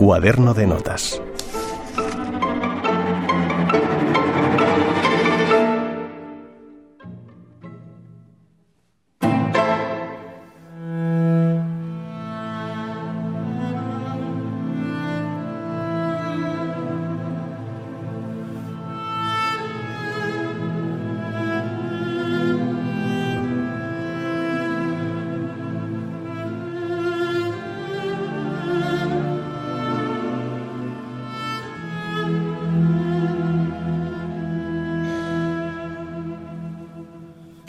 Cuaderno de notas.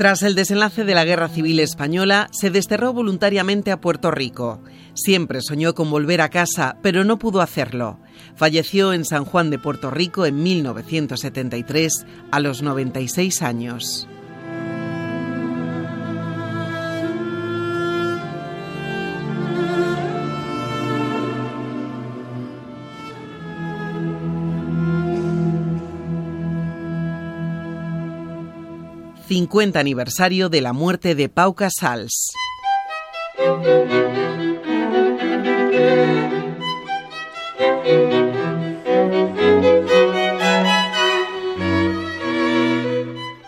Tras el desenlace de la Guerra Civil Española, se desterró voluntariamente a Puerto Rico. Siempre soñó con volver a casa, pero no pudo hacerlo. Falleció en San Juan de Puerto Rico en 1973 a los 96 años. 50 aniversario de la muerte de Pau Casals.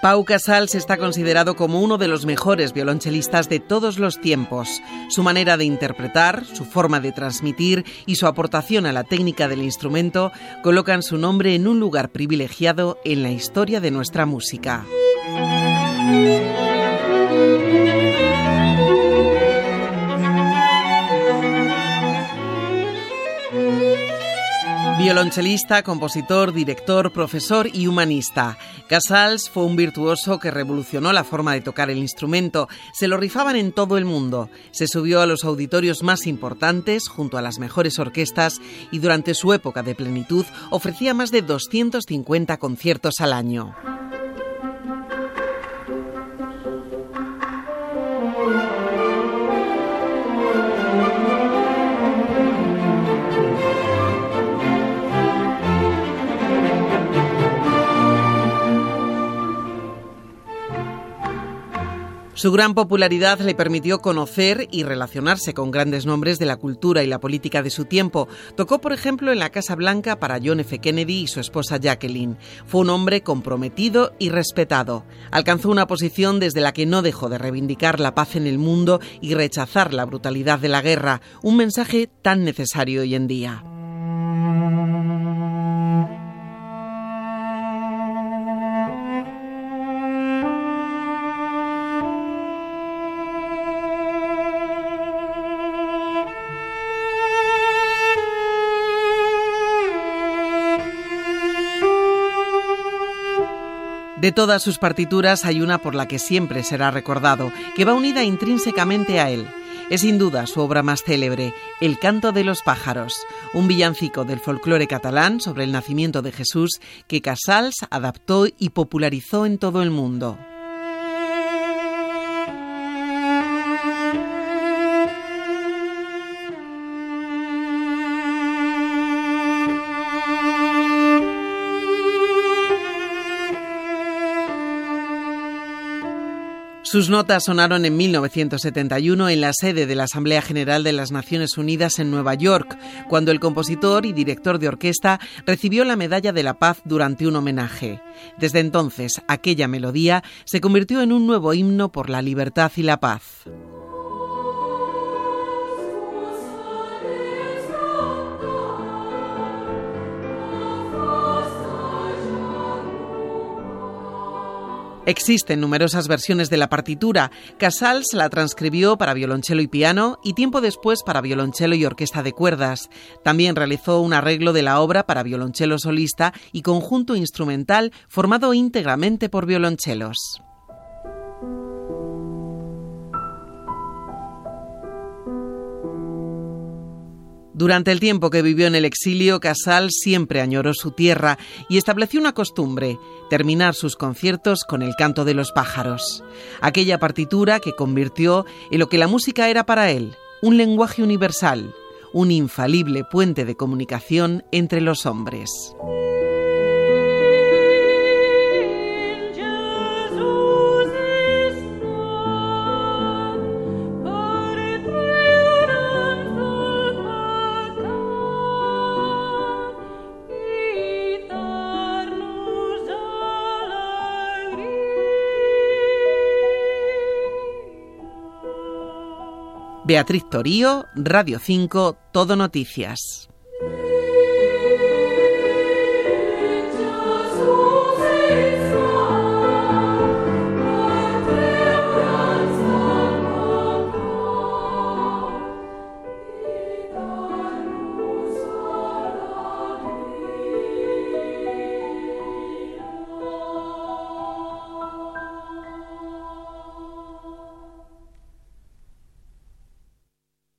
Pau Casals está considerado como uno de los mejores violonchelistas de todos los tiempos. Su manera de interpretar, su forma de transmitir y su aportación a la técnica del instrumento colocan su nombre en un lugar privilegiado en la historia de nuestra música. Violonchelista, compositor, director, profesor y humanista. Casals fue un virtuoso que revolucionó la forma de tocar el instrumento. Se lo rifaban en todo el mundo. Se subió a los auditorios más importantes junto a las mejores orquestas y durante su época de plenitud ofrecía más de 250 conciertos al año. Su gran popularidad le permitió conocer y relacionarse con grandes nombres de la cultura y la política de su tiempo. Tocó, por ejemplo, en la Casa Blanca para John F. Kennedy y su esposa Jacqueline. Fue un hombre comprometido y respetado. Alcanzó una posición desde la que no dejó de reivindicar la paz en el mundo y rechazar la brutalidad de la guerra, un mensaje tan necesario hoy en día. De todas sus partituras hay una por la que siempre será recordado, que va unida intrínsecamente a él. Es sin duda su obra más célebre, El canto de los pájaros, un villancico del folclore catalán sobre el nacimiento de Jesús que Casals adaptó y popularizó en todo el mundo. Sus notas sonaron en 1971 en la sede de la Asamblea General de las Naciones Unidas en Nueva York, cuando el compositor y director de orquesta recibió la Medalla de la Paz durante un homenaje. Desde entonces, aquella melodía se convirtió en un nuevo himno por la libertad y la paz. Existen numerosas versiones de la partitura. Casals la transcribió para violonchelo y piano y tiempo después para violonchelo y orquesta de cuerdas. También realizó un arreglo de la obra para violonchelo solista y conjunto instrumental formado íntegramente por violonchelos. Durante el tiempo que vivió en el exilio, Casal siempre añoró su tierra y estableció una costumbre, terminar sus conciertos con el canto de los pájaros, aquella partitura que convirtió en lo que la música era para él, un lenguaje universal, un infalible puente de comunicación entre los hombres. Beatriz Torío, Radio 5, Todo Noticias.